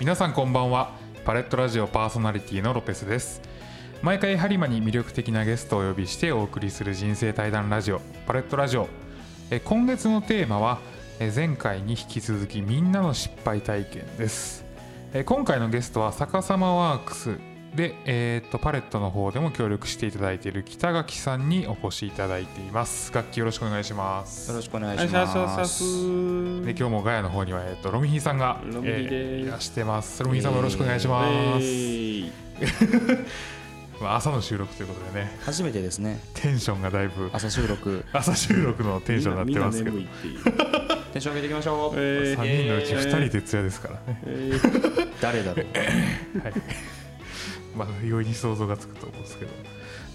皆さんこんばんは。パレットラジオパーソナリティのロペスです。毎回播磨に魅力的なゲストをお呼びしてお送りする人生対談ラジオパレットラジオ。え今月のテーマは前回に引き続きみんなの失敗体験です。え今回のゲストは逆さまワークスで、えー、とパレットの方でも協力していただいている北垣さんにお越しいただいています。楽器よろしくお願いします。よろしくお願いします。で今日もガヤの方には、えー、とロミヒーさんが、ロミヒです。えーいらしてます。ロミヒーさんもよろしくお願いします、まあ、朝の収録ということでね。初めてですね。テンションがだいぶ。朝収録。朝収録のテンションになってますけど。テンション上げていきましょう。えー3人のうち2人徹夜ですからね、えー。誰だろう。はいまあ容易に想像がつくと思うんですけど。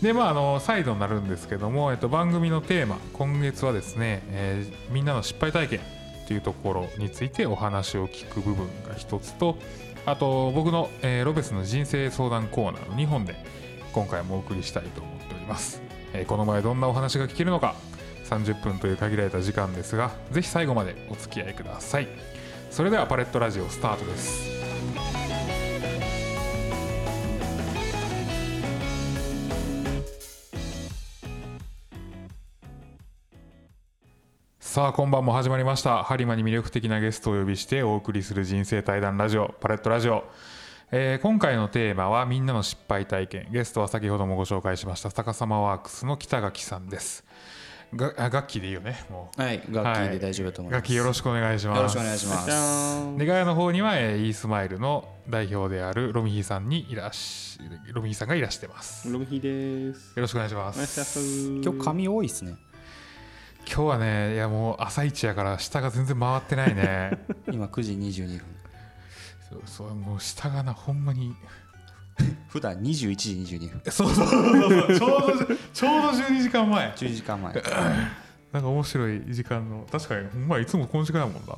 でまああの再度になるんですけども、えっと、番組のテーマ今月はですね、えーみんなの失敗体験というところについてお話を聞く部分が一つとあと僕の、えーロベスの人生相談コーナーの2本で今回もお送りしたいと思っております、えーこの前どんなお話が聞けるのか30分という限られた時間ですがぜひ最後までお付き合いください。それではパレットラジオスタートです。さあ今晩も始まりました。ハリマに魅力的なゲストをお呼びしてお送りする人生対談ラジオパレットラジオ、えー今回のテーマはみんなの失敗体験。ゲストは先ほどもご紹介しました逆さまワークスの北垣さんです。があ楽器でいいよねもう。はい、楽器で大丈夫だと思います。楽器よろしくお願いします。よろしくお願いします。でガヤの方には、えー、イースマイルの代表であるロミヒーさんにいらしロミヒーさんがいらしてます。よロムヒです。ろしくお願いします。今日髪多いですね。今日はねいやもう朝一やから下が全然回ってないね 今9時22分。そうそうもう下がなほんまに 普段21時22分。そうそうそうそうちょうどちょうど12時間前10時間前。なんか面白い時間の確かにほんまいつもこの時間やもんな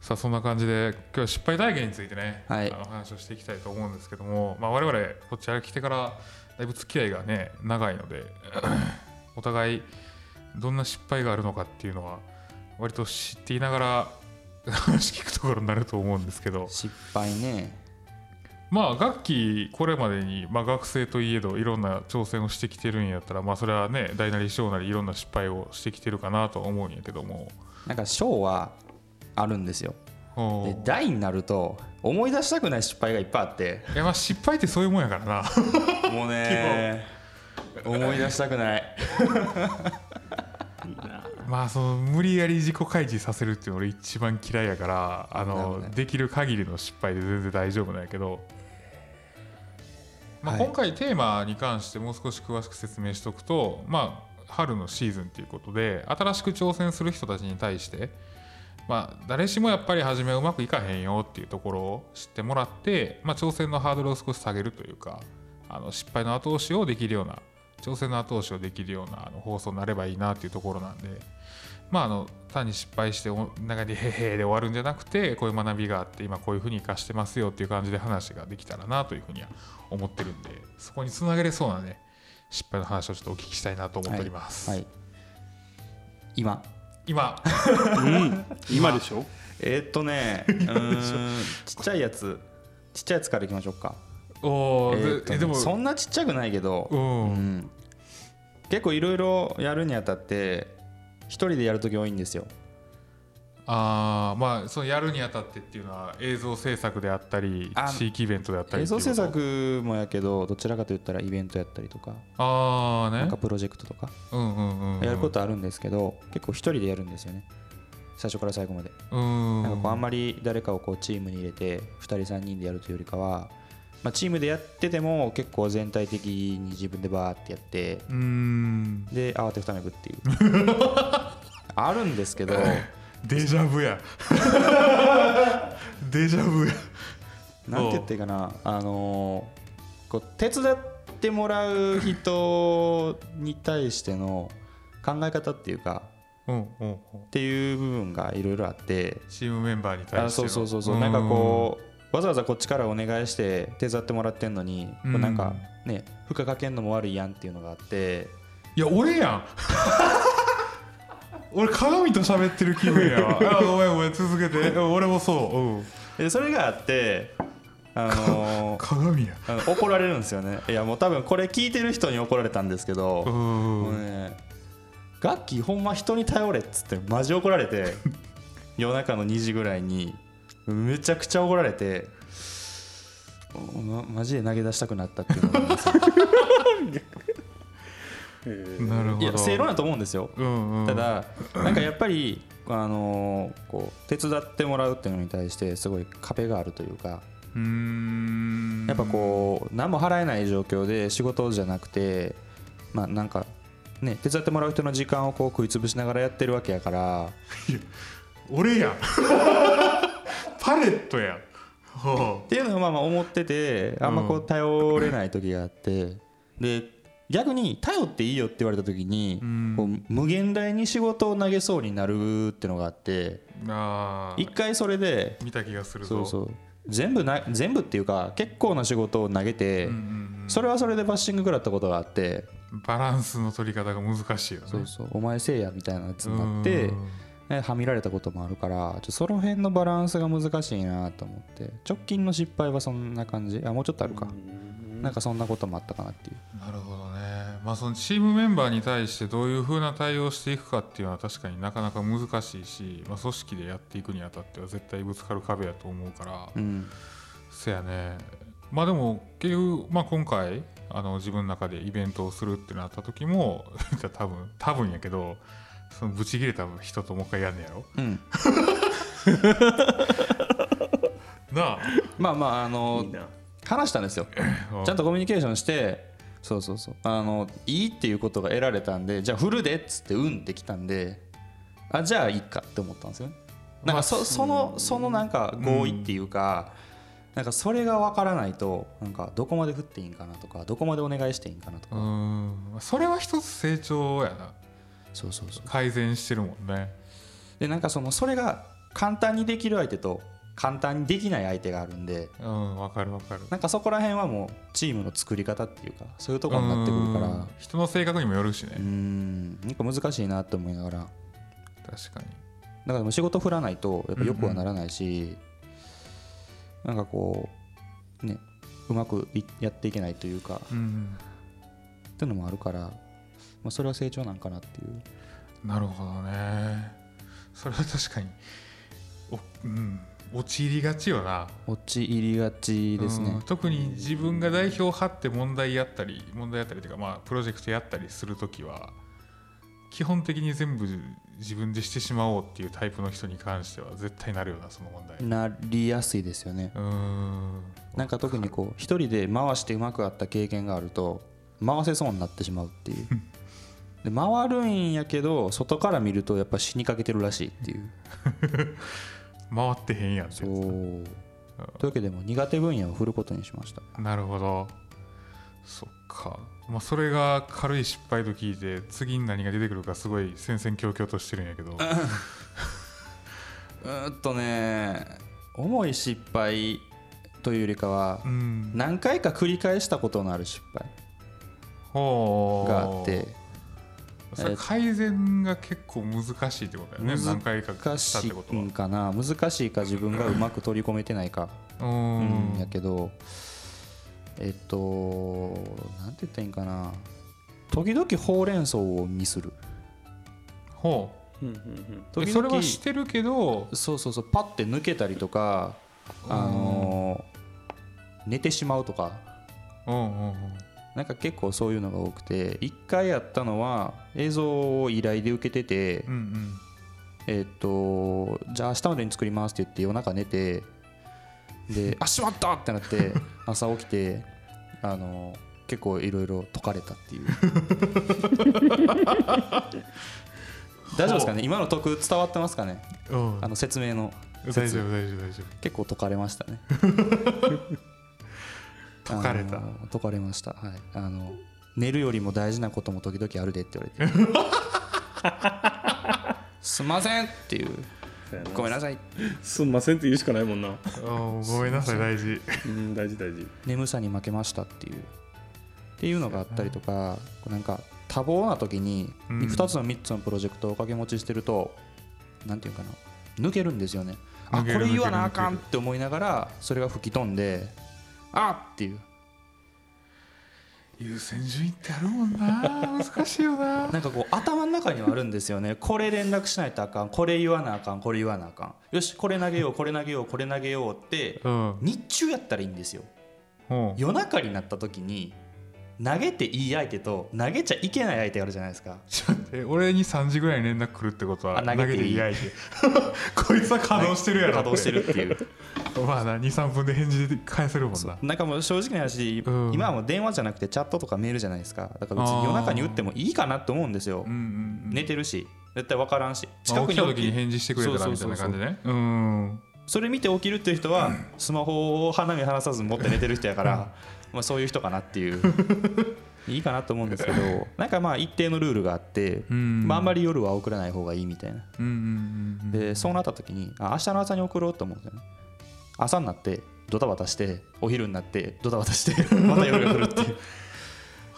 さあそんな感じで今日は失敗体験についてね、はいあの話をしていきたいと思うんですけども、まあ、我々こちら来てからだいぶ付き合いがね長いので お互いどんな失敗があるのかっていうのは割と知っていながら 話聞くところになると思うんですけど失敗ね。まあ楽器これまでに、まあ、学生といえどいろんな挑戦をしてきてるんやったらまあそれはね大なり小なりいろんな失敗をしてきてるかなとは思うんやけどもなんか賞はあるんですよ。で、大になると思い出したくない失敗がいっぱいあって。いやまあ失敗ってそういうもんやからなもうね。思い出したくない。まあその無理やり自己開示させるっていうの俺一番嫌いやからあのできる限りの失敗で全然大丈夫なんやけど、まあ、はい。今回テーマに関してもう少し詳しく説明しておくとまあ春のシーズンっていうことで新しく挑戦する人たちに対してまあ誰しもやっぱり初めはうまくいかへんよっていうところを知ってもらって、まあ、挑戦のハードルを少し下げるというかあの失敗の後押しをできるような挑戦の後押しをできるようなあの放送になればいいなっていうところなんでまああの単に失敗してお中でへへで終わるんじゃなくてこういう学びがあって今こういうふうに生かしてますよっていう感じで話ができたらなというふうには思ってるんでそこにつなげれそうなね失敗の話をちょっとお聞きしたいなと思っております、はい。今。今。うん。今。でしょ？えーっとね、うーんちっちゃいやつ、ちっちゃいやつからいきましょうか。おーえーねででもそんなちっちゃくないけど、うん、うん結構いろいろやるにあたって、一人でやるとき多いんですよ。あーまあそのやるにあたってっていうのは映像制作であったりあ地域イベントであったり映像制作もやけど、どちらかと言ったらイベントやったりとか、ああねなんかプロジェクトとか、うんうんうんうんやることあるんですけど、結構一人でやるんですよね。最初から最後まで。うんなんかこうあんまり誰かをこうチームに入れて2人3人でやるというよりかは、まあ、チームでやってても結構全体的に自分でバーってやってで慌てふためくっていう。あるんですけどデジャブや。デジャブや。なんて言っていいかなあのーこう手伝ってもらう人に対しての考え方っていうかうんうんうん。っていう部分がいろいろあってチームメンバーに対あしての。そうそうそうそう。なんかこうわざわざこっちからお願いして手伝ってもらってんのに、こうなんかね負荷かけんのも悪いやんっていうのがあって。いや俺やん。俺鏡と喋ってる気分や。わ あごめんごめん続けて。俺もそう、うん、でそれがあってあのー 鏡や。あの怒られるんですよね。いやもう多分これ聞いてる人に怒られたんですけど、うもうんねガッキーほんま人に頼れっつってマジ怒られて夜中の2時ぐらいにめちゃくちゃ怒られてまマジで投げ出したくなったっていうのがあります。え ーなるほど。いや正論だと思うんですよ。うんうん。ただなんかやっぱりあのーこう手伝ってもらうっていうのに対してすごい壁があるというかうーん。やっぱこう何も払えない状況で仕事じゃなくてまあなんかね手伝ってもらう人の時間をこう食い潰しながらやってるわけやから。俺やん パレットやっていうのはまあまあ思っててあんまこうう頼れない時があって。で逆に頼っていいよって言われた時にうん。こう無限大に仕事を投げそうになるってのがあって一回それで見た気がするぞ。そうそう。全部な全部っていうか結構な仕事を投げてそれはそれでバッシング食らったことがあって。バランスの取り方が難しいよね。そうそう。お前せいやみたいなやつになってはみられたこともあるからちょその辺のバランスが難しいなと思って直近の失敗はそんな感じ？あもうちょっとあるか。なんかそんなこともあったかなっていう。なるほどね。まあそのチームメンバーに対してどういうふうな対応をしていくかっていうのは確かになかなか難しいし、まあ、組織でやっていくにあたっては絶対ぶつかる壁やと思うから、うん。せやね。まあでも結局、まあ、今回あの自分の中でイベントをするってなった時も 多分多分やけどそのブチ切れた人ともう一回やんねやろ？うん。なあ。まあまああのいいな。話したんですよ。ちゃんとコミュニケーションしてそうそうそう。あのいいっていうことが得られたんでじゃあ振るでっつってうんってきたんであじゃあいいかって思ったんですよね。なんかそそのそのなんか合意っていうか、なんかそれが分からないとなんかどこまで振っていいんかなとかどこまでお願いしていいんかなとか、うーん。それは一つ成長やなそうそうそう。改善してるもんね。でなんかそのそれが簡単にできる相手と簡単にできない相手があるんでうんわかるわかる。なんかそこら辺はもうチームの作り方っていうかそういうところになってくるから。うん人の性格にもよるしね、うーんなんか難しいなって思いながら。確かに。だからもう仕事振らないとやっぱよくはならないし、なんかこうねうまくいやっていけないというか。うんっていうのもあるから、まあ、それは成長なんかなっていう。なるほどね。それは確かにお、うん、陥りがちよな。陥りがちですね。うん、特に自分が代表を張って問題やったり問題やったりというか、まあ、プロジェクトやったりするときは基本的に全部自分でしてしまおうっていうタイプの人に関しては絶対なるよなその問題。なりやすいですよね。うーん。なんか特にこう一人で回してうまくあった経験があると回せそうになってしまうっていう で回るんやけど外から見るとやっぱ死にかけてるらしいっていう。回ってへんやんそう。というわけでも苦手分野を振ることにしました。なるほど。そっか、まあ、それが軽い失敗と聞いて次に何が出てくるかすごい戦々恐々としてるんやけど。うーんとね重い失敗というよりかはうん。何回か繰り返したことのある失敗があって改善が結構難しいってことだよね何回か難したっしてことは。いんかな難しいか自分がうまく取り込めてないか。ううんんやけどえっとなんて言ったらいいんかな。時々ほうれん草をミスる。ほう。んうんう時々それはしてるけどそうそうそうパッて抜けたりとかあのー寝てしまうとか。うんうんうんなんか結構そういうのが多くて一回やったのは映像を依頼で受けてて、うんうん。えっとじゃあ明日までに作りますって言って夜中寝てで あしまったってなって朝起きてあの結構いろいろ解かれたっていう。大丈夫ですかね？今の得伝わってますかね？うん。あの説明の。大丈夫大丈夫大丈結構解かれましたね 解かれた。解かれました。はい。あの寝るよりも大事なことも時々あるでって言われて。すんませんっていう。ごめんなさい。すんませんって言うしかないもんな。ごめんなさい大事。うん大事大事。眠さに負けましたっていう。っていうのがあったりとかこうなんか多忙な時にうん。2つの3つのプロジェクトを掛け持ちしてるとなんていうかな。抜けるんですよね。あこれ言わなあかんって思いながらそれが吹き飛んであっていう。優先順位ってあるもんな。難しいよな。なんかこう頭の中にはあるんですよね。これ連絡しないとあかん。これ言わなあかん。これ言わなあかん。よしこれ投げよう。これ投げよう。これ投げようってうん。日中やったらいいんですよ。うん。夜中になった時に投げていい相手と投げちゃいけない相手があるじゃないですか。ちょっと待って俺に3時ぐらいに連絡来るってことはあ投げていい。やいて こいつは稼働してるやろ稼働してるっていう。まあな23分で返事で返せるもんな。なんかもう正直な話、うん。今はもう電話じゃなくてチャットとかメールじゃないですか。だから別に夜中に打ってもいいかなと思うんですよ、うんうんうん。寝てるし。絶対分からんし。まあ起きた時に返事してくれたらみたいな感じね。うんそれ見て起きるっていう人はスマホを鼻身離さず持って寝てる人やからまあそういう人かなっていう。いいかなと思うんですけどなんかまあ一定のルールがあって、うん。まあ、あんまり夜は送らない方がいいみたいな。でそうなった時にあ明日の朝に送ろうと思うんですよね。朝になってドタバタしてお昼になってドタバタして また夜が来るっていう。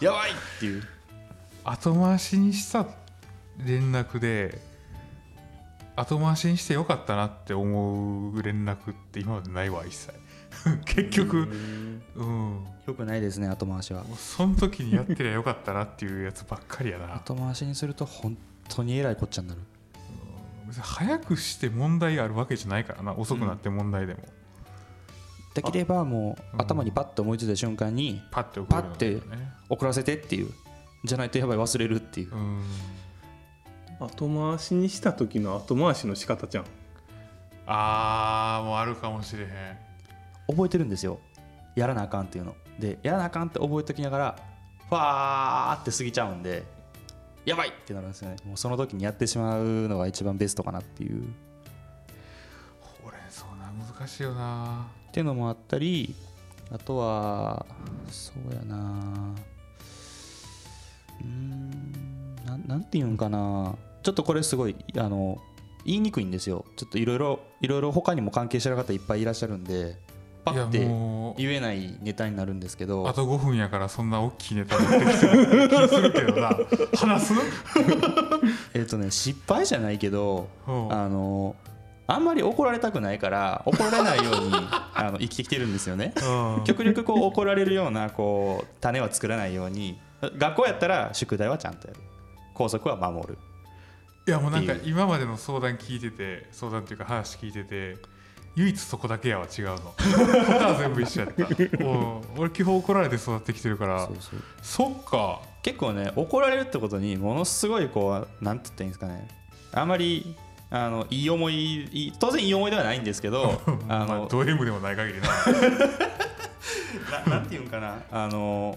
やばいっていう。後回しにした連絡で後回しにしてよかったなって思う連絡って今までないわ一切 結局。うん。よくないですね後回しは。その時にやってりゃよかったなっていうやつばっかりやな。後回しにすると本当にえらいこっちゃになる。別に早くして問題があるわけじゃないからな遅くなって問題でも、できればもううん頭にパッと思いついた瞬間にパッて送るのがいいよパね送らせてっていうじゃないとやばい忘れるっていう。うん。後回しにした時の後回しの仕方じゃん。あーもうあるかもしれへん覚えてるんですよ。やらなあかんっていうの。でやらなあかんって覚えときながらファーって過ぎちゃうんでやばいってなるんですよね。もうその時にやってしまうのが一番ベストかなっていう。ほうれん草な難しいよな。っていうのもあったりあとはそうやな。うーんなんなんていうんかな。ちょっとこれすごいあの言いにくいんですよ。ちょっといろいろいろいろ他にも関係してる方いっぱいいらっしゃるんでパッて言えないネタになるんですけど。あと5分やからそんな大きいネタ持ってきてる気するけどな。話す？えっ、とね失敗じゃないけどうん。あのあんまり怒られたくないから怒られないように あの生きてきてるんですよね。うん。極力こう怒られるようなこう種は作らないように学校やったら宿題はちゃんとやる。校則は守る。いやもうなんか今までの相談聞いてて相談っていうか話聞いてて唯一そこだけやは違うの。他は全部一緒やった。俺基本怒られて育ってきてるから。そうそう。そっか。結構ね怒られるってことにものすごいこうなんて言ったらいいんですかね。あんまりあのいい思い当然いい思いではないんですけどあ まあのド M でもない限りな。ななんていうんかな。あの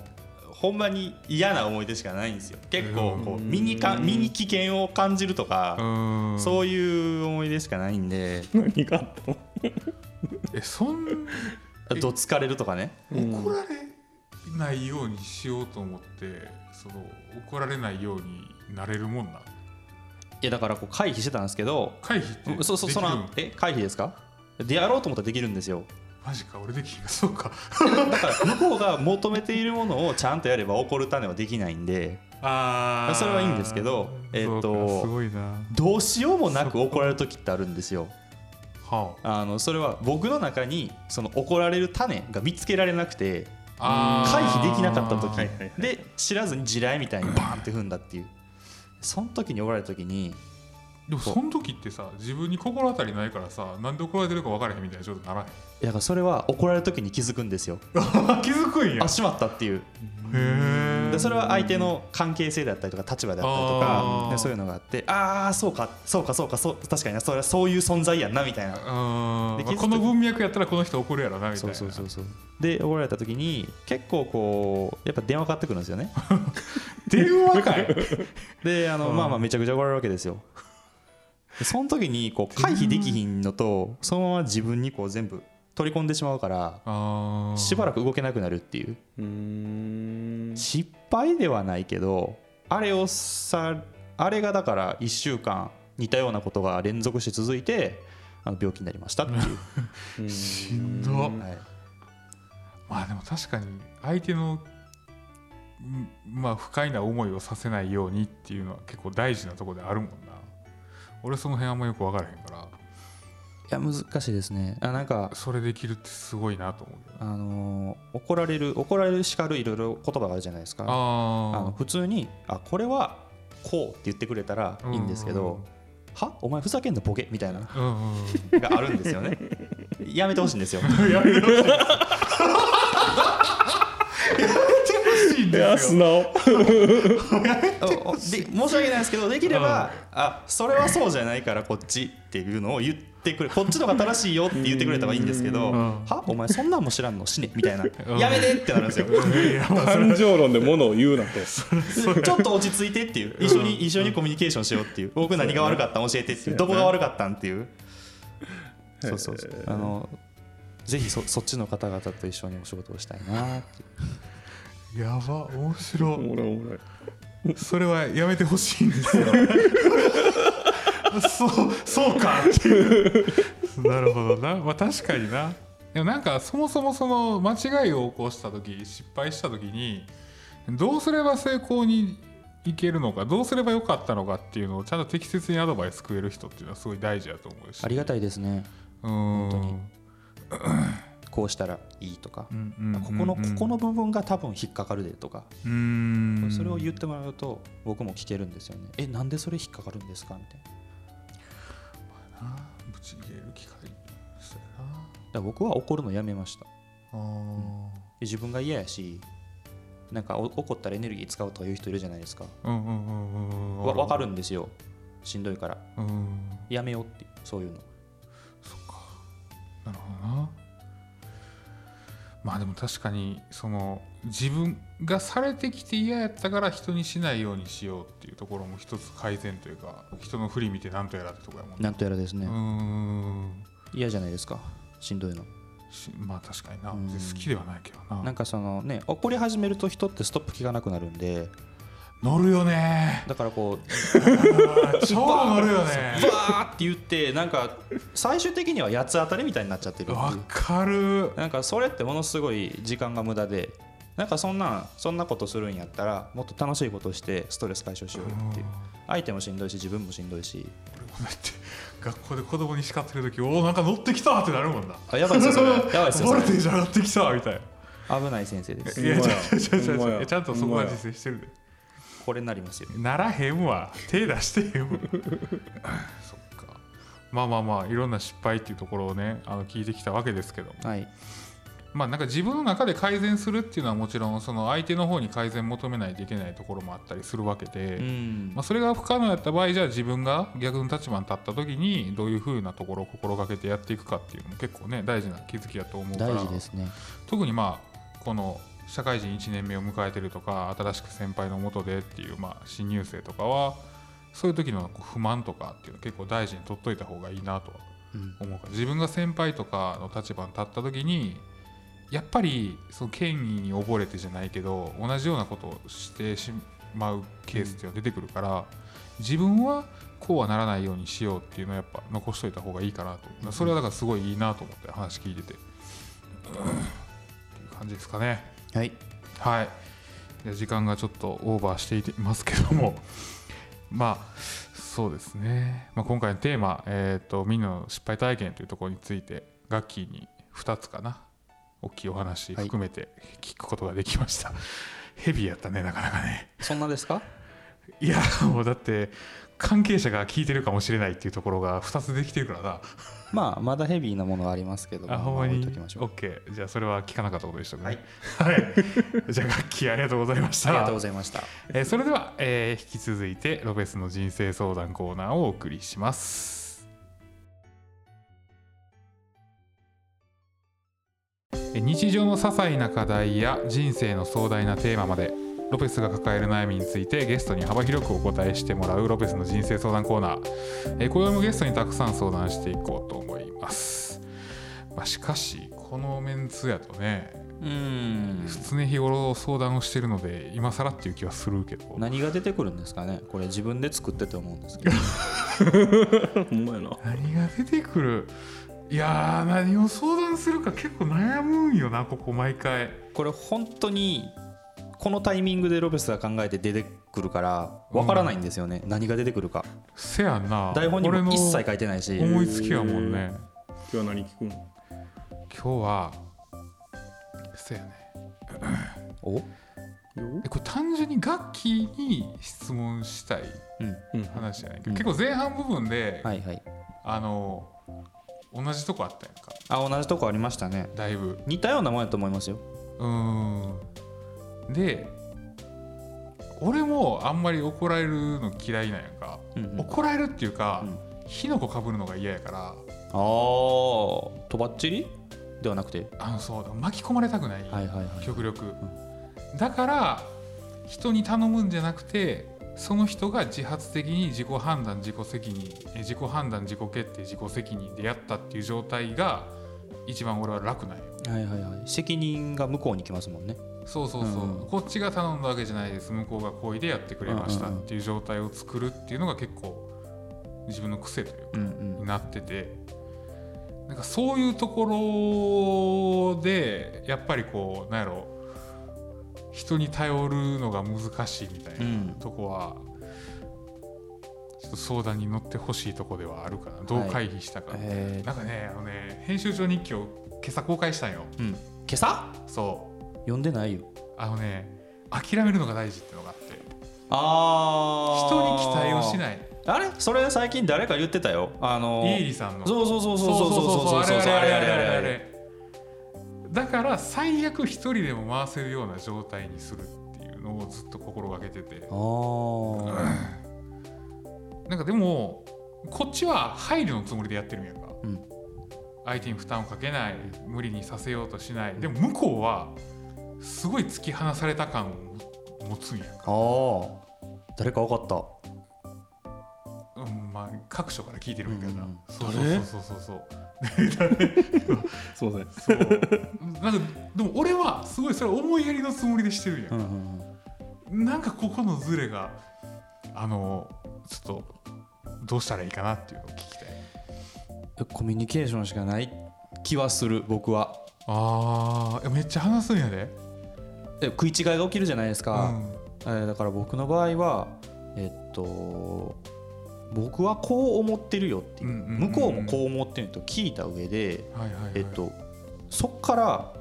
ほんまに嫌な思い出しかないんですよ。結構こう身にか身に危険を感じるとか、うん。そういう思い出しかないんで。何があったの？えそん どつかれるとかね。怒られないようにしようと思ってその怒られないようになれるもんないやだからこう回避してたんですけど回避ってできるそうそうその？え回避ですか？でやろうと思ったらできるんですよ。マジか俺できひんかそうか。だから向こうが求めているものをちゃんとやれば怒る種はできないんであそれはいいんですけどえっとそうかすごいな。どうしようもなく怒られる時ってあるんですよ。はあ。のそれは僕の中にその怒られる種が見つけられなくてあ回避できなかった時。で知らずに地雷みたいにバーンって踏んだっていう。その時に怒られた時にでもその時ってさ自分に心当たりないからさなんで怒られてるか分からへんみたいな状態にならへん？だからそれは怒られる時に気づくんですよ。気づくんや。あしまったっていう。へえでそれは相手の関係性だったりとか立場だったりとあかそういうのがあってああそうかそうかそうかそう確かになそれはそういう存在やんなみたいな。この文脈やったらこの人怒るやろなみたいな。そうそうそうそう。で怒られた時に結構こうやっぱ電話かかってくるんですよね。電話かい？であの、うん。まあまあめちゃくちゃ怒られるわけですよ。でその時にこう回避できひんのとそのまま自分にこう全部取り込んでしまうからあしばらくく動けなくなるっていう。失敗ではないけどあれをさあれがだから1週間似たようなことが連続して続いてあの病気になりましたっていう、しんど。はい、まあでも確かに相手のんまあ不快な思いをさせないようにっていうのは結構大事なところであるもんな。俺その辺あんまよく分からへんからや難しいですね。あなんかそれできるってすごいなと思うあのー怒られる怒られる叱るいろいろ言葉があるじゃないですか。あのあ普通にあこれはこうって言ってくれたらいいんですけど、は？お前ふざけんなボケみたいな。あうんうんうん。があるんですよね。やめてほしいんですよ。やめてほしいで申し訳ないですけどできれば、あそれはそうじゃないからこっちっていうのを言ってくれこっちの方が正しいよって言ってくれたらいいんですけど、ん。は？お前そんなんも知らんの死ねみたいな、んやめてってなるんですよ。感情論で物を言うなと。ちょっと落ち着いてっていう。一緒に一緒にコミュニケーションしようっていう。僕何が悪かったん教えてっていう。どこが悪かったんっていう。そうそうそう。あのぜひそそっちの方々と一緒にお仕事をしたいなっていう。やば面白おもろいおもろい。それはやめてほしいんですよ そうそうか。っていうなるほどな。まあ確かにな。でもなんかそもそもその間違いを起こした時失敗した時にどうすれば成功にいけるのかどうすればよかったのかっていうのをちゃんと適切にアドバイスくれる人っていうのはすごい大事だと思うし。ありがたいですね。うーん。本当に。こうしたらいいとか。うんうんうんうん。ここのここの部分が多分引っかかるでとか。うーん。それを言ってもらうと僕も聞けるんですよね。えなんでそれ引っかかるんですか？みたいななぶち切れる機会。そうやな。ら僕は怒るのやめました。あー。自分が嫌やしなんかお怒ったらエネルギー使うとかいう人いるじゃないですか。うんうんうんうんうん。わ分かるんですよ。しんどいから。うん。やめようってそういうの。そっか。なるほどなまあでも確かにその自分がされてきて嫌やったから人にしないようにしようっていうところも一つ改善というか人の振り見て何とやらってとこやもんね。なんとやらですね。うーん。嫌じゃないですかしんどいの。しまあ確かにな。うん。好きではないけどな。なんかそのね怒り始めると人ってストップ効かなくなるんで乗るよね。だからこう 超乗るよね。バーって言ってなんか最終的には八つ当たりみたいになっちゃってるわかる。なんかそれってものすごい時間が無駄でなんかそんなんそんなことするんやったらもっと楽しいことしてストレス解消しようよっていう。相手もしんどいし自分もしんどいし。俺もだって学校で子供に叱ってる時おおなんか乗ってきたってなるもんな。あやばいですよそれ。やばいですよそボルテージ上がってきたみたいな。れ危ない先生です。いやちゃんとそこは実践してるでこれになりますよ。ならへんわ。手出してへんわ。そっか。まあまあまあいろんな失敗っていうところをねあの聞いてきたわけですけど。はい。まあなんか自分の中で改善するっていうのはもちろんその相手の方に改善求めないといけないところもあったりするわけで、うん。まあ、それが不可能やった場合じゃあ自分が逆の立場に立った時にどういうふうなところを心がけてやっていくかっていうのも結構ね大事な気づきだと思うから。大事ですね。特にまあこの社会人1年目を迎えてるとか新しく先輩のもとでっていうまあ新入生とかはそういう時の不満とかっていうの結構大事に取っといた方がいいなと思うから。自分が先輩とかの立場に立った時にやっぱりその権威に溺れてじゃないけど同じようなことをしてしまうケースっていうのが出てくるから、自分はこうはならないようにしようっていうのをやっぱ残しといた方がいいかなと。それはだからすごいいいなと思って話聞いてて、うんっていう感じですかねはい。はい。時間がちょっとオーバーしていますけども。まあそうですね、まあ、今回のテーマ、えーと「みんなの失敗体験」というところについてガッキーに2つかな。大きいお話はい含めて聞くことができました、ヘビーやったねなかなかね。そんなですか？いやもうだって関係者が聞いてるかもしれないっていうところが2つできてるからなまあまだヘビーなものはありますけどあほんまに？置いときましょう。OK じゃあそれは聞かなかったことでしたね。はい、はい、じゃあガッキーありがとうございました。ありがとうございました。えーそれでは、えー引き続いてロペスの人生相談コーナーをお送りします。えー日常の些細な課題や人生の壮大なテーマまでロペスが抱える悩みについてゲストに幅広くお答えしてもらうロペスの人生相談コーナー、えー、今宵もゲストにたくさん相談していこうと思います、まあ、しかしこのメンツやとねうーん。常日頃相談をしてるので今更っていう気はするけど。何が出てくるんですかね？これ自分で作ってて思うんですけど。何が出てくる？いやー何を相談するか結構悩むんよなここ毎回。これ本当にこのタイミングでロペスが考えて出てくるからわからないんですよね、何が出てくるか。せやんな。台本にも一切書いてないし。思いつきやもんね。日は何聞くん？今日はそうやね。お？よ？えこれ単純に楽器に質問したいうん。うん話じゃないけど、うん。結構前半部分で、はいはい。あの同じとこあったやんか。あ同じとこありましたね。だいぶ。似たようなもんやと思いますよ。うーんで俺もあんまり怒られるの嫌いなんやんか、うんうん。怒られるっていうか、うん。火の粉かぶるのが嫌やから。ああとばっちり？ではなくて？あのそう巻き込まれたくない、はいはいはい極力、だから人に頼むんじゃなくてその人が自発的に自己判断自己責任え自己判断自己決定自己責任でやったっていう状態が一番俺は楽なんよはいはいはい。責任が向こうに来ますもんねそうそうそう、うん。こっちが頼んだわけじゃないです。向こうが好意でやってくれましたっていう状態を作るっていうのが結構自分の癖というかになってて。なんかそういうところでやっぱりこうなんやろ人に頼るのが難しいみたいなうん。とこは、ちょっと相談に乗ってほしいとこではあるかな。どう回避したか、えなんかねあのね編集長日記を今朝公開したんよ。ーうん。今朝？そう読んでないよ。あのね諦めるのが大事っていうのがあって。ああ人に期待をしない。あれ？それ最近誰か言ってたよ。あのー、イーリさんの。そうそうそうそうそうそうそうあれあれあれあれだから最悪一人でも回せるような状態にするっていうのをずっと心がけてて。あ、うん、なんかでもこっちは配慮のつもりでやってるんやんか、うん、相手に負担をかけない。無理にさせようとしない。でも向こうはすごい突き放された感を持つんや。んか、あー。誰か分かった。うん、まあ各所から聞いてるんやけどな、うんそう誰？そうそうそうそう。すいませんそう。なんかでも俺はすごいそれ思いやりのつもりでしてるんや、うんうんなんかここのズレがあのちょっとどうしたらいいかなっていうのを聞きたい。うんコミュニケーションしかない気はする僕は。あー。めっちゃ話すんやで。え食い違いが起きるじゃないですうか、ん。えーだから僕の場合はえっと僕はこう思ってるよっていう,、向こうもこう思ってると聞いた上で、はいはいはいえっとそっから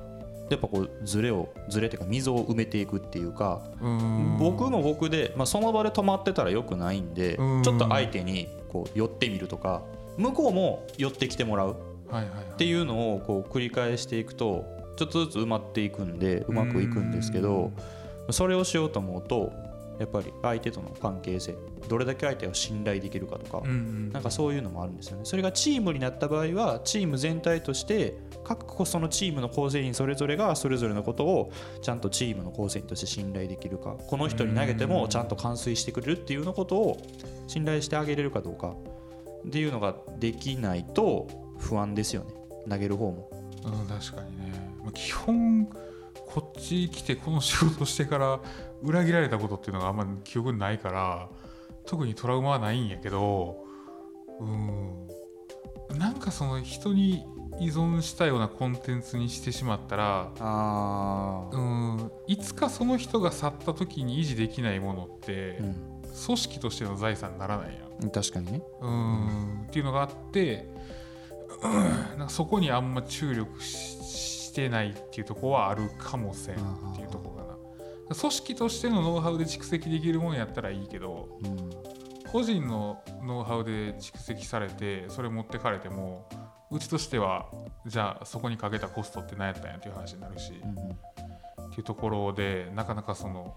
やっぱこうズレをズレっていうか溝を埋めていくっていうか、うん。僕も僕で、まあ、その場で止まってたらよくないんで、うん。ちょっと相手にこう寄ってみるとか向こうも寄ってきてもらうっていうのをこう繰り返していくとちょっとずつ埋まっていくんでうまくいくんですけどそれをしようと思うとやっぱり相手との関係性どれだけ相手を信頼できるかとか、うんうんなんかそういうのもあるんですよね。それがチームになった場合はチーム全体として各個そのチームの構成員それぞれがそれぞれのことをちゃんとチームの構成員として信頼できるかこの人に投げてもちゃんと完遂してくれるっていうのことを信頼してあげれるかどうかっていうのができないと不安ですよね。投げる方も。うん、確かにね。まあ基本こっち来てこの仕事してから裏切られたことっていうのがあんまり記憶にないから特にトラウマはないんやけどうん。なんかその人に依存したようなコンテンツにしてしまったらあうん。いつかその人が去った時に維持できないものってうん、組織としての財産にならないやん。確かにね。うん。っていうのがあって、うん。なんかそこにあんま注力ししてないっていうところはあるかもせんっていうところかな。組織としてのノウハウで蓄積できるもんやったらいいけどうん個人のノウハウで蓄積されてそれ持ってかれてもうちとしてはじゃあそこにかけたコストって何やったんやっていう話になるし、うんっていうところでなかなかその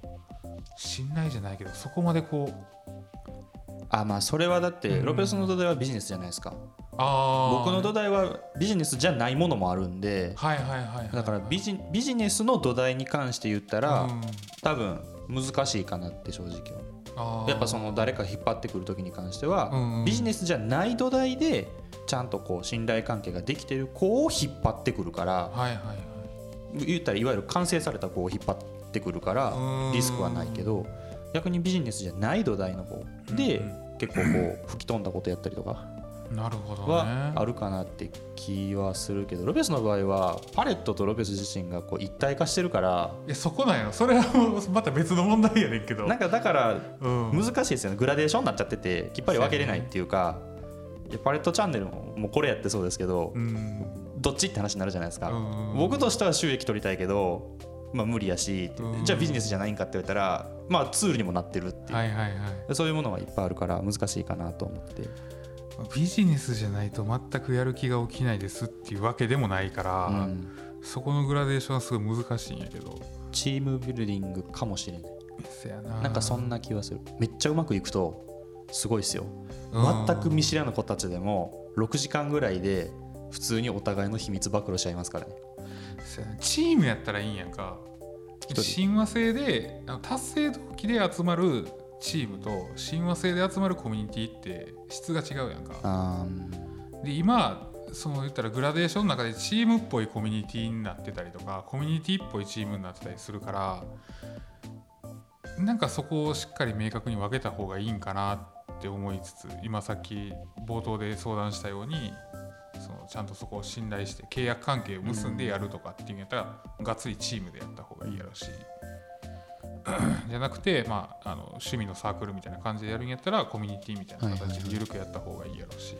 信頼じゃないけどそこまでこうあまあそれはだってうん。ロペスの土台はビジネスじゃないですか、僕の土台はビジネスじゃないものもあるんではいはいはいはいだからビジビジネスの土台に関して言ったら、うん。多分難しいかなって正直は。あー。やっぱその誰か引っ張ってくる時に関しては、ビジネスじゃない土台でちゃんとこう信頼関係ができてる子を引っ張ってくるからはいはいはい。言ったらいわゆる完成された子を引っ張ってくるからうん。リスクはないけど逆にビジネスじゃない土台の方でうん結構こう吹き飛んだことやったりとか。なるほどはねあるかなって気はするけどロペスの場合はパレットとロペス自身がこう一体化してるから。いやそこなんやろそれはまた別の問題やねんけど。なんかだからうん。難しいですよね。グラデーションになっちゃっててきっぱり分けれないっていうか。いやパレットチャンネルももうこれやってそうですけど、うん。どっちって話になるじゃないですか、うん。僕としては収益取りたいけど、まあ、無理やし、うん。じゃあビジネスじゃないんかって言われたら、まあ、ツールにもなってるっていう、はいはいはい。そういうものがいっぱいあるから難しいかなと思って。ビジネスじゃないと全くやる気が起きないですっていうわけでもないから、うん。そこのグラデーションはすごい難しいんやけど。チームビルディングかもしれない。せやな。なんかそんな気はする。めっちゃうまくいくとすごいですよ。うん。全く見知らぬ子たちでも6時間ぐらいで普通にお互いの秘密暴露しちゃいますからねチームやったらいいんやんか。親和性で達成動機で集まるチームと親和性で集まるコミュニティって質が違うやんか。あで今その言ったらグラデーションの中でチームっぽいコミュニティになってたりとかコミュニティっぽいチームになってたりするからなんかそこをしっかり明確に分けた方がいいんかなって思いつつ今さっき冒頭で相談したようにそのちゃんとそこを信頼して契約関係を結んでやるとかっていうんやったら、がっつりチームでやった方がいいやろし。じゃなくて、まあ、あの趣味のサークルみたいな感じでやるんやったらコミュニティみたいな形で緩くやった方がいいやろうし、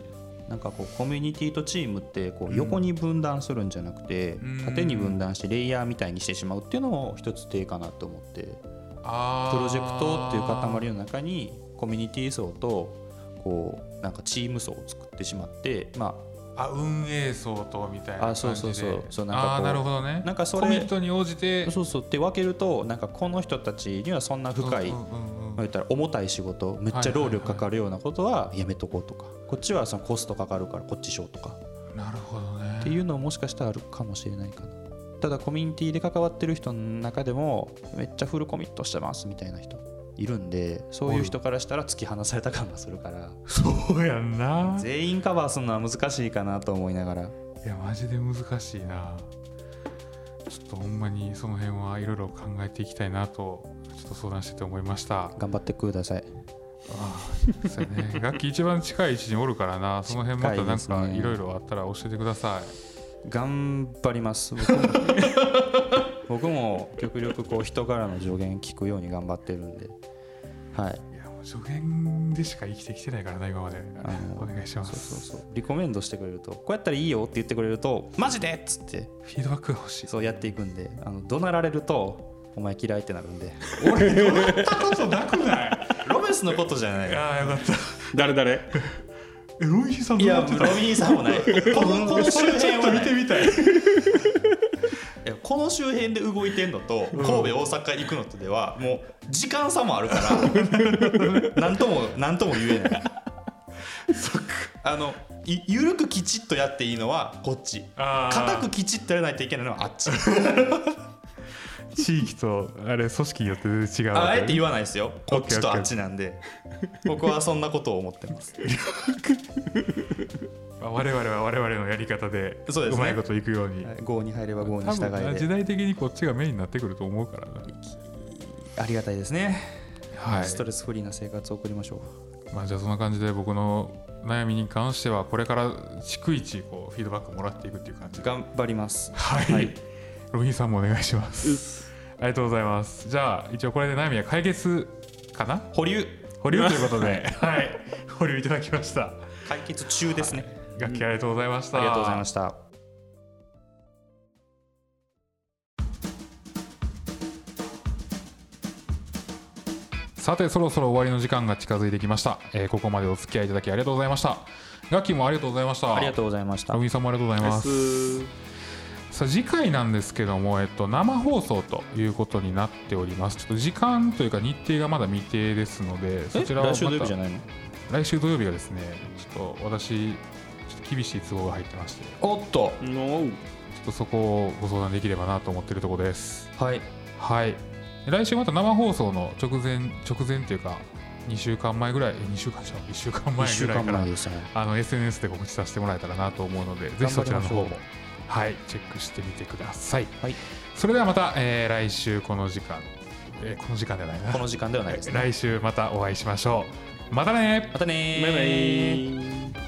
なんかこうコミュニティとチームってこう横に分断するんじゃなくて、うん。縦に分断してレイヤーみたいにしてしまうっていうのも一つ手かなと思って。あプロジェクトっていう塊の中にコミュニティ層とこうなんかチーム層を作ってしまってまあ運営層とみたいな感じであそうそうそう。そうなんかあーなるほどね。なんかそれコミットに応じて。あそうそう。って分けるとなんかこの人たちにはそんな深い、うんうんうん言ったら重たい仕事めっちゃ労力かかるようなことはやめとこうとか。こっちはそのコストかかるからこっちしようとか。なるほどね。っていうのももしかしたらあるかもしれないかな。ただコミュニティで関わってる人の中でもめっちゃフルコミットしてますみたいな人いるんでそういう人からしたら突き放された感がするから。そうやんな。全員カバーするのは難しいかなと思いながら。いやマジで難しいな。ちょっとほんまにその辺はいろいろ考えていきたいなとちょっと相談してて思いました。頑張ってください。ああそうやね。楽器一番近い位置におるからな。その辺またなんか近いろいろあったら教えてください。頑張ります僕も 僕も極力こう人からの助言聞くように頑張ってるんで。はい。いやもう助言でしか生きてきてないからな今まで。あのお願いしまそうすそうそう。リコメンドしてくれるとこうやったらいいよって言ってくれるとマジでっつって。フィードバックが欲しい。そうやっていくんで。あの怒鳴られるとお前嫌いってなるんで。俺どうやったことなくない？ロメスのことじゃない。ああよかった。誰誰？えロさんいやロどうやってた？ミーさんもない。この辺は見てみたいこの周辺で動いてんのと神戸、大阪行くのとではもう時間差もあるから 何とも何とも言えない。あのいゆるくきちっとやっていいのはこっち。硬くきちっとやらないといけないのはあっち。地域とあれ組織によって全然違うああえて言わないですよ。こっちとあっちなんで。僕はそんなことを思ってます。ま あ我々は我々のやり方でそうまいこといくように、5に入れば5に多従いで。分時代的にこっちがメインになってくると思うからな。ありがたいですね、はい。ストレスフリーな生活を送りましょう。まあじゃあそんな感じで僕の悩みに関してはこれから逐一こうフィードバックをもらっていくっていう感じで。頑張ります。はい、はい。ロビンさんもお願いします。ありがとうございます。じゃあ一応これで悩みは解決かな？保留。保留ということで。はい。保留いただきました。解決中ですね、楽器ありがとうございました、ありがとうございました。さてそろそろ終わりの時間が近づいてきました、えーここまでお付き合いいただきありがとうございました。楽器もありがとうございました。ありがとうございました。ロビンさんもありがとうございます。さあ次回なんですけども、えっと、生放送ということになっております。ちょっと時間というか日程がまだ未定ですのでそちらはま来週土曜日じゃたないの？来週土曜日がですねちょっと私厳しい都合が入ってまして。ちおっと。のょっとそこをご相談できればなと思っているところです。はい。はい。で来週また生放送の直前直前というか2週間前ぐらい2週間じゃ1週間前1週間ぐらいからね。あの SNS で告知させてもらえたらなと思うのでぜひそちらの方も。はい。チェックしてみてください、はい。それではまた、えー来週この時間、えーこの時間ではないな。この時間ではないですね。来週またお会いしましょう。またねまたねー。バイバイ